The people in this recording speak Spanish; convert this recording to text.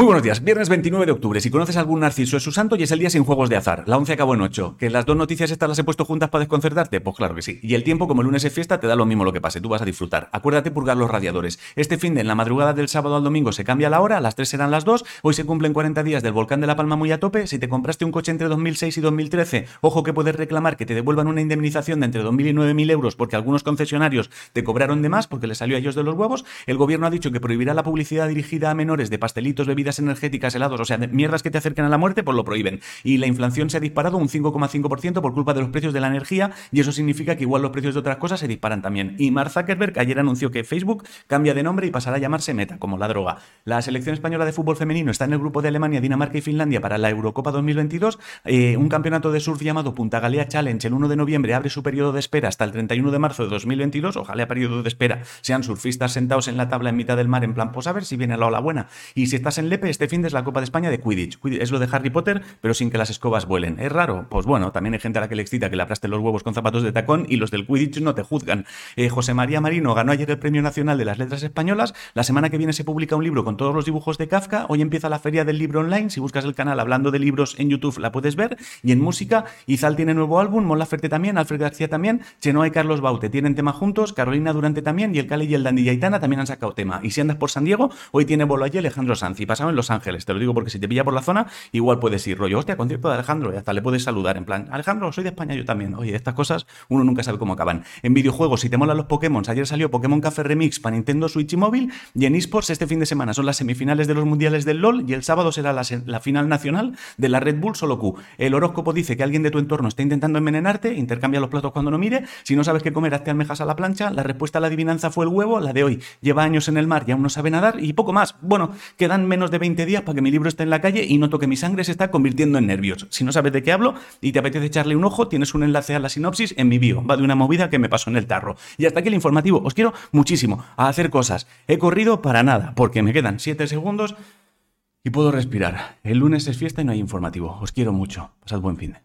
Muy buenos días, viernes 29 de octubre. Si conoces algún narciso es su santo y es el día sin juegos de azar. La 11 acabó en 8. ¿Que las dos noticias estas las he puesto juntas para desconcertarte? Pues claro que sí. Y el tiempo, como el lunes es fiesta, te da lo mismo lo que pase. Tú vas a disfrutar. Acuérdate purgar los radiadores. Este fin de en la madrugada del sábado al domingo se cambia la hora, las 3 serán las 2. Hoy se cumplen 40 días del volcán de La Palma muy a tope. Si te compraste un coche entre 2006 y 2013, ojo que puedes reclamar que te devuelvan una indemnización de entre 2.000 y 9.000 euros porque algunos concesionarios te cobraron de más porque les salió a ellos de los huevos. El gobierno ha dicho que prohibirá la publicidad dirigida a menores de pastelitos, bebidas energéticas, o sea, mierdas que te acercan a la muerte, pues lo prohíben. Y la inflación se ha disparado un 5,5% por culpa de los precios de la energía y eso significa que igual los precios de otras cosas se disparan también. Y Mark Zuckerberg ayer anunció que Facebook cambia de nombre y pasará a llamarse Meta, como la droga. La selección española de fútbol femenino está en el grupo de Alemania, Dinamarca y Finlandia para la Eurocopa 2022. Eh, un campeonato de surf llamado Punta Galea Challenge el 1 de noviembre abre su periodo de espera hasta el 31 de marzo de 2022. Ojalá periodo de espera sean surfistas sentados en la tabla en mitad del mar en plan, pues ver si viene la ola buena. Y si estás en Lepe, este fin de es la Copa de España de Quidditch. Es lo de Harry Potter, pero sin que las escobas vuelen. ¿Es raro? Pues bueno, también hay gente a la que le excita que le aplaste los huevos con zapatos de tacón y los del Quidditch no te juzgan. Eh, José María Marino ganó ayer el Premio Nacional de las Letras Españolas. La semana que viene se publica un libro con todos los dibujos de Kafka. Hoy empieza la Feria del Libro Online. Si buscas el canal hablando de libros en YouTube la puedes ver. Y en música, Izal tiene nuevo álbum, Mola Ferte también, Alfred García también, Chenoa y Carlos Baute tienen tema juntos, Carolina Durante también y el Cali y el Dandy Yaitana también han sacado tema. Y si andas por San Diego, hoy tiene bolo allí Alejandro Sanz y en Los Ángeles. Te lo digo porque si te pilla por la zona, igual puedes ir rollo, hostia, concierto de Alejandro, y hasta le puedes saludar en plan, Alejandro, soy de España, yo también. Oye, estas cosas uno nunca sabe cómo acaban. En videojuegos, si te molan los Pokémon, ayer salió Pokémon Café Remix para Nintendo Switch y móvil, y en esports este fin de semana son las semifinales de los mundiales del LOL, y el sábado será la, final nacional de la Red Bull Solo Q. El horóscopo dice que alguien de tu entorno está intentando envenenarte, intercambia los platos cuando no mire, si no sabes qué comer, hazte almejas a la plancha, la respuesta a la adivinanza fue el huevo, la de hoy lleva años en el mar y aún no sabe nadar, y poco más. Bueno, quedan de 20 días para que mi libro esté en la calle y noto que mi sangre se está convirtiendo en nervios. Si no sabes de qué hablo y te apetece echarle un ojo, tienes un enlace a la sinopsis en mi bio. Va de una movida que me pasó en el tarro. Y hasta aquí el informativo. Os quiero muchísimo a hacer cosas. He corrido para nada, porque me quedan 7 segundos y puedo respirar. El lunes es fiesta y no hay informativo. Os quiero mucho. Pasad buen fin.